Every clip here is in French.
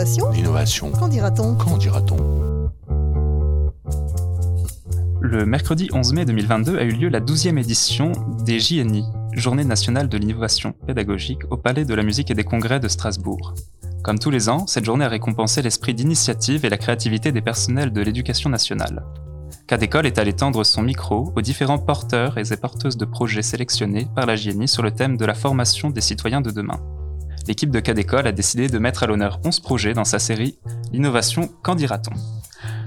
Qu'en dira-t-on Qu'en dira-t-on Le mercredi 11 mai 2022 a eu lieu la 12e édition des JNI, Journée nationale de l'innovation pédagogique, au Palais de la musique et des congrès de Strasbourg. Comme tous les ans, cette journée a récompensé l'esprit d'initiative et la créativité des personnels de l'éducation nationale. Cadécole est allé tendre son micro aux différents porteurs et porteuses de projets sélectionnés par la JNI sur le thème de la formation des citoyens de demain. L'équipe de Cadécole a décidé de mettre à l'honneur 11 projets dans sa série L'innovation, qu'en dira-t-on?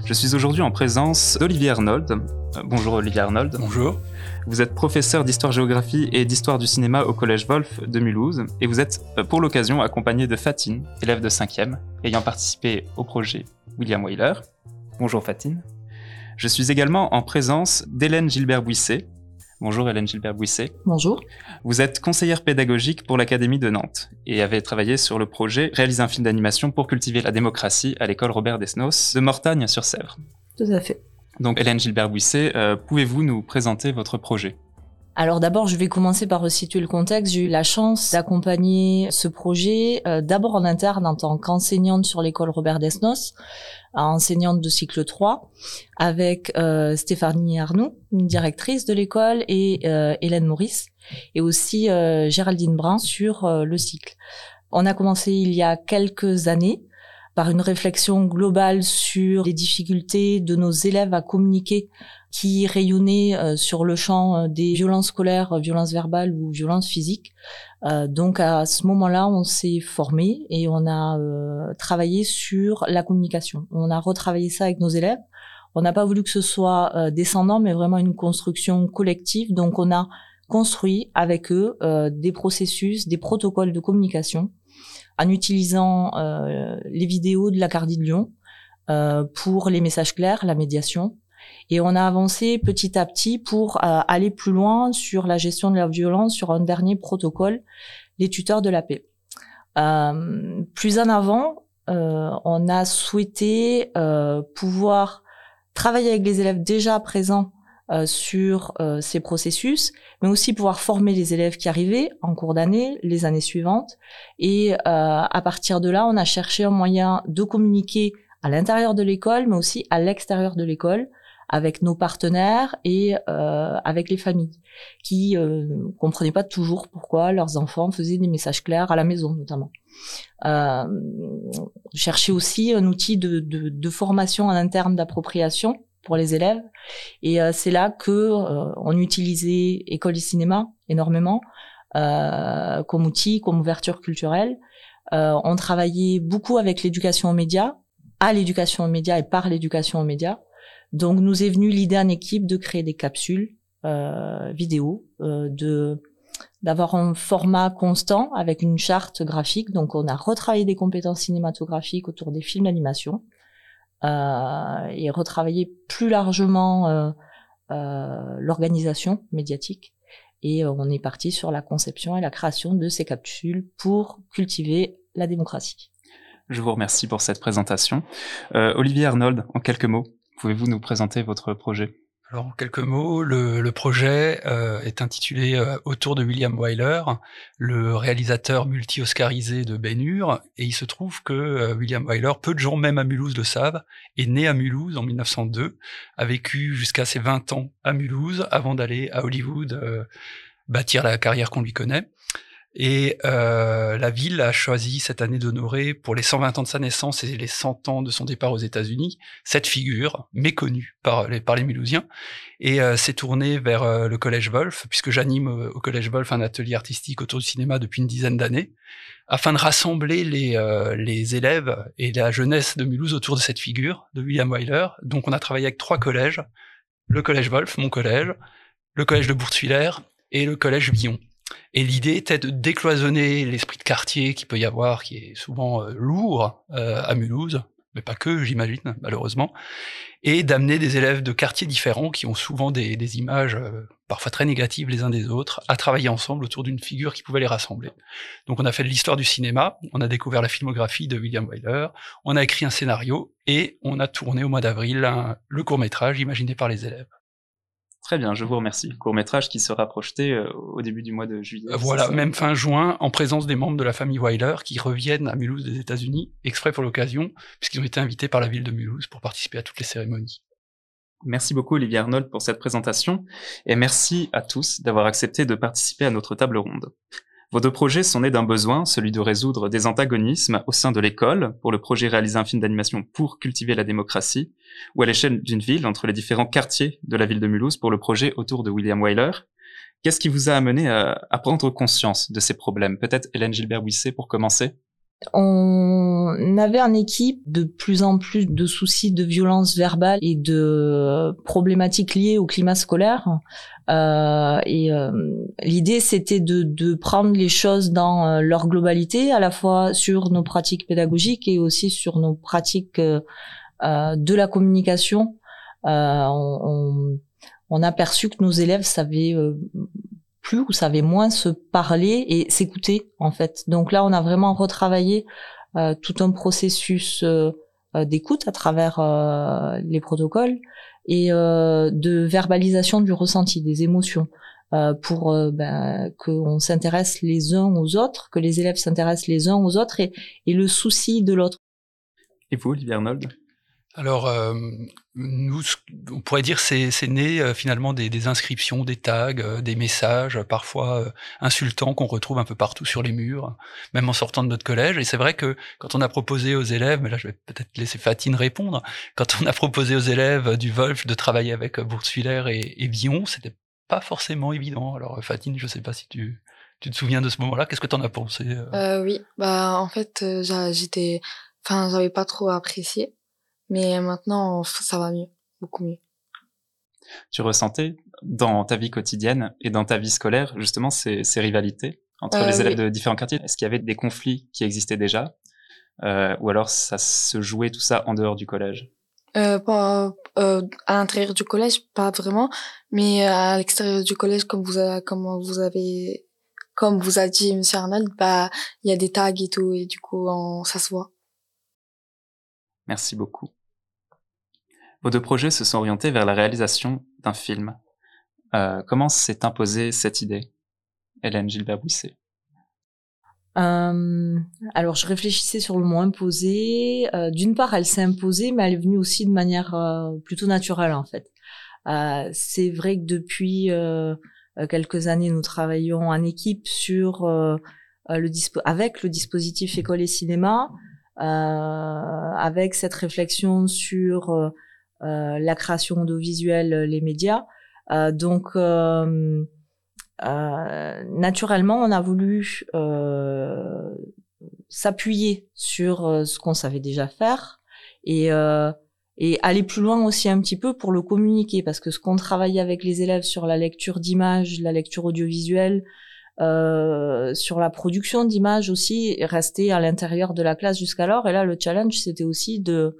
Je suis aujourd'hui en présence d'Olivier Arnold. Euh, bonjour Olivier Arnold. Bonjour. Vous êtes professeur d'histoire-géographie et d'histoire du cinéma au Collège Wolf de Mulhouse et vous êtes euh, pour l'occasion accompagné de Fatine, élève de 5e, ayant participé au projet William Wyler. Bonjour Fatine. Je suis également en présence d'Hélène Gilbert-Bouisset. Bonjour Hélène Gilbert-Bouisset. Bonjour. Vous êtes conseillère pédagogique pour l'Académie de Nantes et avez travaillé sur le projet Réaliser un film d'animation pour cultiver la démocratie à l'école Robert Desnos de Mortagne-sur-Sèvre. Tout à fait. Donc Hélène Gilbert-Bouisset, euh, pouvez-vous nous présenter votre projet? Alors d'abord, je vais commencer par resituer le contexte. J'ai eu la chance d'accompagner ce projet euh, d'abord en interne en tant qu'enseignante sur l'école Robert Desnos, enseignante de cycle 3, avec euh, Stéphanie Arnoux, une directrice de l'école, et euh, Hélène Maurice, et aussi euh, Géraldine Brun sur le cycle. On a commencé il y a quelques années par une réflexion globale sur les difficultés de nos élèves à communiquer qui rayonnait euh, sur le champ euh, des violences scolaires, euh, violences verbales ou violences physiques. donc à ce moment-là, on s'est formé et on a travaillé sur la communication. On a retravaillé ça avec nos élèves. On n'a pas voulu que ce soit descendant, mais vraiment une construction collective. Donc on a construit avec eux des processus, des protocoles de communication en utilisant les vidéos de la Cardi de Lyon pour les messages clairs, la médiation, et on a avancé petit à petit pour euh, aller plus loin sur la gestion de la violence, sur un dernier protocole, les tuteurs de la paix. Euh, plus en avant, euh, on a souhaité euh, pouvoir travailler avec les élèves déjà présents euh, sur ces processus, mais aussi pouvoir former les élèves qui arrivaient en cours d'année, les années suivantes. Et à partir de là, on a cherché un moyen de communiquer à l'intérieur de l'école, mais aussi à l'extérieur de l'école, avec nos partenaires et euh, avec les familles qui euh, comprenaient pas toujours pourquoi leurs enfants faisaient des messages clairs à la maison notamment. Euh, chercher aussi un outil de, de, de formation en interne d'appropriation pour les élèves et euh, c'est là que euh, on utilisait école du cinéma énormément euh, comme outil, comme ouverture culturelle. on travaillait beaucoup avec l'éducation aux médias, à l'éducation aux médias et par l'éducation aux médias. Donc nous est venu l'idée en équipe de créer des capsules euh, vidéo, euh, de d'avoir un format constant avec une charte graphique. Donc on a retravaillé des compétences cinématographiques autour des films d'animation et retravaillé plus largement euh, euh, l'organisation médiatique. Et euh, on est parti sur la conception et la création de ces capsules pour cultiver la démocratie. Je vous remercie pour cette présentation. Olivier Arnold, en quelques mots. Pouvez-vous nous présenter votre projet? Alors en quelques mots, le, projet euh, est intitulé euh, Autour de William Wyler, le réalisateur multi-oscarisé de Ben Hur, et il se trouve que euh, William Wyler, peu de gens même à Mulhouse le savent, est né à Mulhouse en 1902, a vécu jusqu'à ses 20 ans à Mulhouse avant d'aller à Hollywood bâtir la carrière qu'on lui connaît. Et euh, la ville a choisi cette année d'honorer, pour les 120 ans de sa naissance et les 100 ans de son départ aux États-Unis, cette figure méconnue par les, par les Mulhousiens, et euh, s'est tournée vers euh, le Collège Wolf, puisque j'anime euh, au Collège Wolf un atelier artistique autour du cinéma depuis une dizaine d'années, afin de rassembler les, les élèves et la jeunesse de Mulhouse autour de cette figure, de William Wyler. Donc on a travaillé avec trois collèges, le Collège Wolf, mon collège, le Collège de Bourtwiller et le Collège Billon. Et l'idée était de décloisonner l'esprit de quartier qui peut y avoir, qui est souvent euh, lourd euh, à Mulhouse, mais pas que, j'imagine, malheureusement, et d'amener des élèves de quartiers différents qui ont souvent des, images euh, parfois très négatives les uns des autres, à travailler ensemble autour d'une figure qui pouvait les rassembler. Donc on a fait de l'histoire du cinéma, on a découvert la filmographie de William Wyler, on a écrit un scénario et on a tourné au mois d'avril le court métrage imaginé par les élèves. Très bien, je vous remercie. Court métrage qui sera projeté euh, au début du mois de juillet. Voilà, même fin juin, en présence des membres de la famille Weiler qui reviennent à Mulhouse des États-Unis, exprès pour l'occasion, puisqu'ils ont été invités par la ville de Mulhouse pour participer à toutes les cérémonies. Merci beaucoup Olivier Arnold pour cette présentation et merci à tous d'avoir accepté de participer à notre table ronde. Vos deux projets sont nés d'un besoin, celui de résoudre des antagonismes au sein de l'école pour le projet réaliser un film d'animation pour cultiver la démocratie, ou à l'échelle d'une ville entre les différents quartiers de la ville de Mulhouse pour le projet autour de William Wyler. Qu'est-ce qui vous a amené à, prendre conscience de ces problèmes? Peut-être Hélène Gilbert-Bouisset pour commencer on avait en équipe de plus en plus de soucis de violence verbale et de problématiques liées au climat scolaire. Euh, et euh, l'idée, c'était de, de, prendre les choses dans euh, leur globalité, à la fois sur nos pratiques pédagogiques et aussi sur nos pratiques euh, de la communication. On, on, a perçu que nos élèves savaient plus ou savaient moins se parler et s'écouter en fait. Donc là, on a vraiment retravaillé tout un processus d'écoute à travers les protocoles et euh, de verbalisation du ressenti, des émotions, euh, pour euh, ben, qu'on s'intéresse les uns aux autres, que les élèves s'intéressent les uns aux autres et, et le souci de l'autre. Et vous, Olivier Arnold? Alors, euh, nous, on pourrait dire c'est c'est né euh, finalement des, des, inscriptions, des tags, euh, des messages, parfois insultants qu'on retrouve un peu partout sur les murs, même en sortant de notre collège. Et c'est vrai que quand on a proposé aux élèves, mais là je vais peut-être laisser Fatine répondre, quand on a proposé aux élèves du Wolf de travailler avec Bourswiller et, et Bion, c'était pas forcément évident. Alors Fatine, je sais pas si tu tu te souviens de ce moment-là Qu'est-ce que tu en as pensé Oui, bah en fait j'étais, enfin j'avais pas trop apprécié mais maintenant, ça va mieux, beaucoup mieux. Tu ressentais dans ta vie quotidienne et dans ta vie scolaire justement ces, ces rivalités entre euh, les élèves de différents quartiers? Est-ce qu'il y avait des conflits qui existaient déjà euh, ou alors ça se jouait tout ça en dehors du collège? Euh, pas, euh, à l'intérieur du collège, pas vraiment, mais à l'extérieur du collège, comme vous, a, comme vous avez, comme vous a dit Monsieur Arnold, bah il y a des tags et tout, et du coup ça se voit. Merci beaucoup. Vos deux projets se sont orientés vers la réalisation d'un film. Euh, comment s'est imposée cette idée, Hélène Gilbert-Bouisset euh, alors, je réfléchissais sur le mot imposé. Euh, D'une part, elle s'est imposée, mais elle est venue aussi de manière plutôt naturelle, en fait. C'est vrai que depuis quelques années, nous travaillons en équipe avec le dispositif école et cinéma. Euh, avec cette réflexion sur euh, euh, la création audiovisuelle, les médias. donc, naturellement, on a voulu s'appuyer sur ce qu'on savait déjà faire et et aller plus loin aussi un petit peu pour le communiquer parce que ce qu'on travaillait avec les élèves sur la lecture d'images, la lecture audiovisuelle, euh, sur la production d'images aussi, rester à l'intérieur de la classe jusqu'alors. Et là, le challenge, c'était aussi de,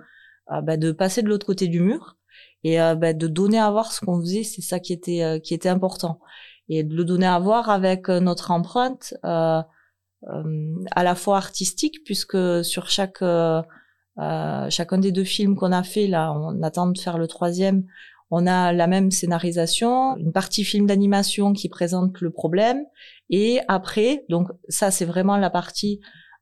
euh, bah, de passer de l'autre côté du mur et euh, bah, de donner à voir ce qu'on faisait. C'est ça qui était, qui était important. Et de le donner à voir avec notre empreinte à la fois artistique, puisque sur chaque... chacun des deux films qu'on a fait, là, on attend de faire le troisième, on a la même scénarisation, une partie film d'animation qui présente le problème, et après, donc ça c'est vraiment la partie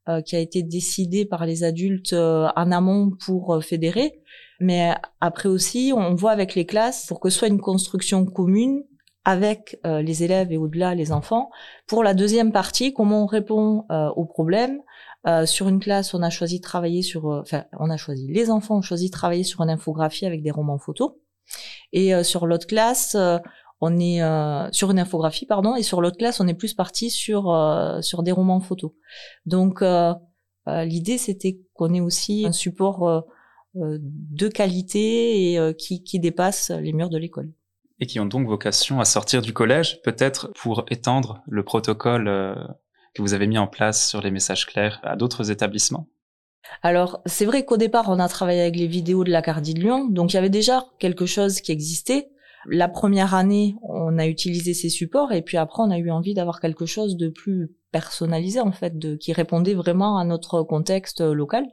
euh, qui a été décidée par les adultes euh, en amont pour euh, fédérer, mais après aussi on voit avec les classes pour que ce soit une construction commune avec les élèves et au-delà les enfants. Pour la deuxième partie, comment on répond aux problèmes, sur une classe, on a choisi de travailler sur, enfin, on a choisi, les enfants ont choisi de travailler sur une infographie avec des romans photos. Et euh, sur l'autre classe, euh, on est euh, sur une infographie, pardon, et sur l'autre classe, on est plus parti sur sur des romans photos. Donc l'idée, c'était qu'on ait aussi un support de qualité et qui, qui dépasse les murs de l'école. Et qui ont donc vocation à sortir du collège, peut-être pour étendre le protocole que vous avez mis en place sur les messages clairs à d'autres établissements? Alors, c'est vrai qu'au départ, on a travaillé avec les vidéos de la Cardie de Lyon, donc il y avait déjà quelque chose qui existait. La première année, on a utilisé ces supports, et puis après, on a eu envie d'avoir quelque chose de plus personnalisé, en fait, de, qui répondait vraiment à notre contexte local.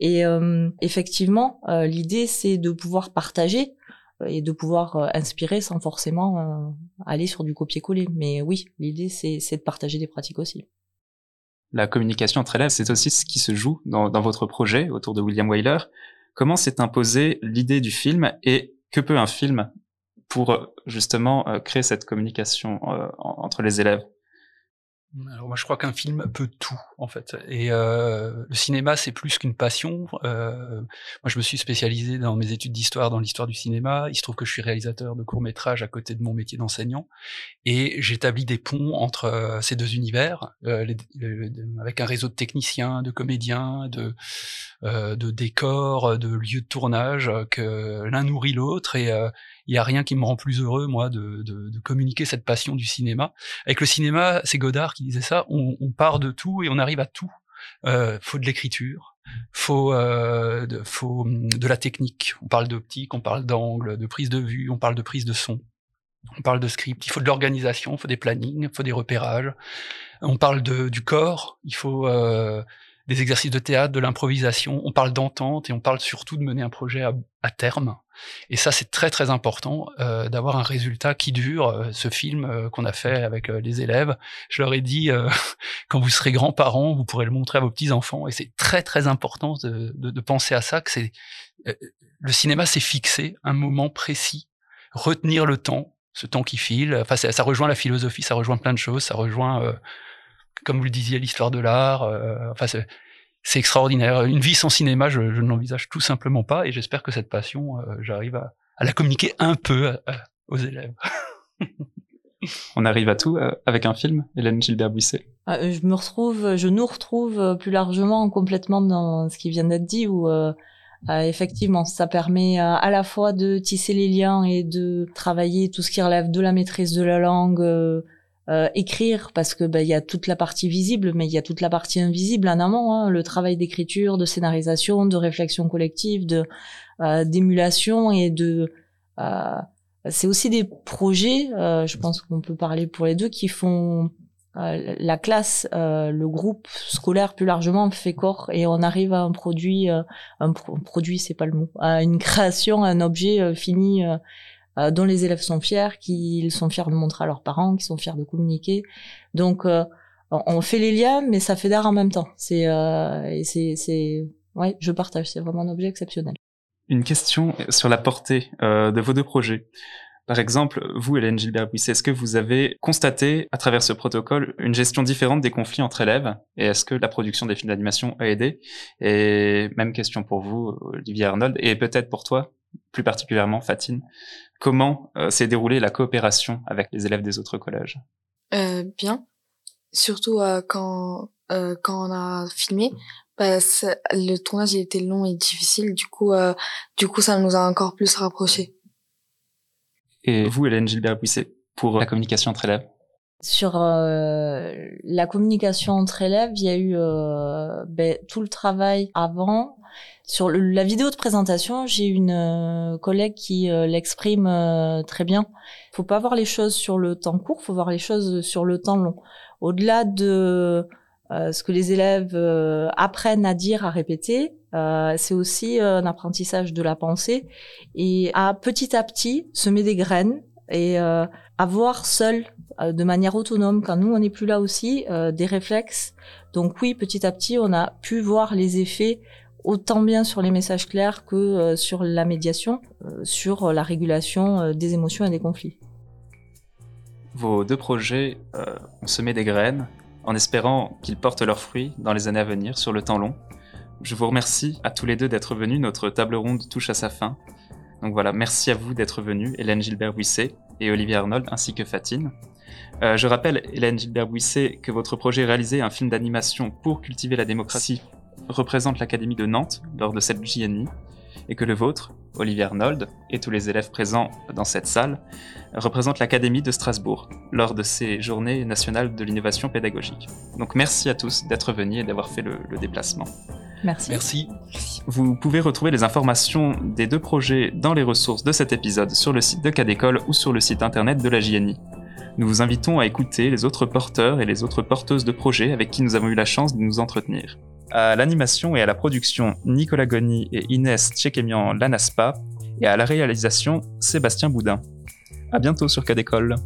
Et euh, effectivement, euh, l'idée, c'est de pouvoir partager et de pouvoir inspirer sans forcément aller sur du copier-coller. Mais oui, l'idée c'est de partager des pratiques aussi. La communication entre élèves, c'est aussi ce qui se joue dans, votre projet autour de William Wyler. Comment s'est imposée l'idée du film et que peut un film pour justement créer cette communication entre les élèves? Alors moi je crois qu'un film peut tout en fait et euh, le cinéma c'est plus qu'une passion. Euh, moi je me suis spécialisé dans mes études d'histoire dans l'histoire du cinéma. Il se trouve que je suis réalisateur de courts métrages à côté de mon métier d'enseignant et j'établis des ponts entre euh, ces deux univers euh, les, avec un réseau de techniciens, de comédiens, de euh, de décors, de lieux de tournage que l'un nourrit l'autre et il y a rien qui me rend plus heureux moi de, de, de, communiquer cette passion du cinéma. Avec le cinéma, c'est Godard qui disait ça. On, on part de tout et on arrive à tout. Euh, faut de l'écriture, faut euh, de, faut hum, de la technique. On parle d'optique, on parle d'angle, de prise de vue, on parle de prise de son. On parle de script, il faut de l'organisation, il faut des plannings, il faut des repérages. On parle de, du corps, il faut euh, des exercices de théâtre, de l'improvisation, on parle d'entente et on parle surtout de mener un projet à, terme. Et ça, c'est très très important euh, d'avoir un résultat qui dure. Euh, ce film euh, qu'on a fait avec les élèves, je leur ai dit, quand vous serez grands-parents, vous pourrez le montrer à vos petits-enfants. Et c'est très très important de, de, de, penser à ça, que c'est le cinéma, c'est fixer un moment précis, retenir le temps, ce temps qui file. Enfin, ça, ça rejoint la philosophie, ça rejoint plein de choses, ça rejoint comme vous le disiez, l'histoire de l'art. Euh, enfin, c'est extraordinaire. Une vie sans cinéma, je, je ne l'envisage tout simplement pas, et j'espère que cette passion, euh, j'arrive à, à, la communiquer un peu euh, aux élèves. On arrive à tout avec un film, Hélène Gilbert-Buisset. je me retrouve, je nous retrouve plus largement complètement dans ce qui vient d'être dit, où effectivement, ça permet à la fois de tisser les liens et de travailler tout ce qui relève de la maîtrise de la langue, euh, écrire parce que bah, il y a toute la partie visible mais il y a toute la partie invisible en amont hein, le travail d'écriture de scénarisation de réflexion collective de euh, d'émulation et de euh, c'est aussi des projets je pense qu'on peut parler pour les deux qui font la classe le groupe scolaire plus largement fait corps et on arrive à un produit un produit c'est pas le mot à une création un objet fini euh, dont les élèves sont fiers, qu'ils sont fiers de montrer à leurs parents, qu'ils sont fiers de communiquer. Donc euh, on fait les liens, mais ça fait d'art en même temps. C'est euh, c'est c'est ouais, je partage. C'est vraiment un objet exceptionnel. Une question sur la portée de vos deux projets. Par exemple, vous, Hélène Gilbert-Buisset, est-ce que vous avez constaté, à travers ce protocole, une gestion différente des conflits entre élèves? Et est-ce que la production des films d'animation a aidé? Et même question pour vous, Olivier Arnold, et peut-être pour toi, plus particulièrement Fatine. Comment euh, s'est déroulée la coopération avec les élèves des autres collèges euh, Bien, surtout euh, quand quand on a filmé. Bah, le tournage il était long et difficile, du coup, du coup, ça nous a encore plus rapprochés. Et vous, Hélène Gilbert-Buisset, pour la communication entre élèves? Sur la communication entre élèves, il y a eu ben, tout le travail avant sur la vidéo de présentation, j'ai une euh, collègue qui euh, l'exprime euh, très bien. Faut pas voir les choses sur le temps court, faut voir les choses sur le temps long. Au-delà de ce que les élèves apprennent à dire, à répéter, c'est aussi un apprentissage de la pensée et à petit à petit semer des graines et avoir seul de manière autonome quand nous on n'est plus là aussi des réflexes donc oui petit à petit on a pu voir les effets autant bien sur les messages clairs que euh, sur la médiation, euh, sur la régulation euh, des émotions et des conflits. Vos deux projets ont semé des graines en espérant qu'ils portent leurs fruits dans les années à venir sur le temps long. Je vous remercie à tous les deux d'être venus. Notre table ronde touche à sa fin. Donc voilà, merci à vous d'être venus, Hélène Gilbert-Buisset et Olivier Arnold, ainsi que Fatine. je rappelle, Hélène Gilbert-Buisset, que votre projet réalisé un film d'animation pour cultiver la démocratie représente l'Académie de Nantes lors de cette JNI et que le vôtre, Olivier Arnold, et tous les élèves présents dans cette salle, représente l'Académie de Strasbourg lors de ces journées nationales de l'innovation pédagogique. Donc merci à tous d'être venus et d'avoir fait le, déplacement. Merci. Merci. Vous pouvez retrouver les informations des deux projets dans les ressources de cet épisode sur le site de Cadécole ou sur le site internet de la JNI. Nous vous invitons à écouter les autres porteurs et les autres porteuses de projets avec qui nous avons eu la chance de nous entretenir. À l'animation et à la production, Nicolas Goni et Inès Tchekemian Lanaspa, et à la réalisation Sébastien Boudin. À bientôt sur Cas d'école.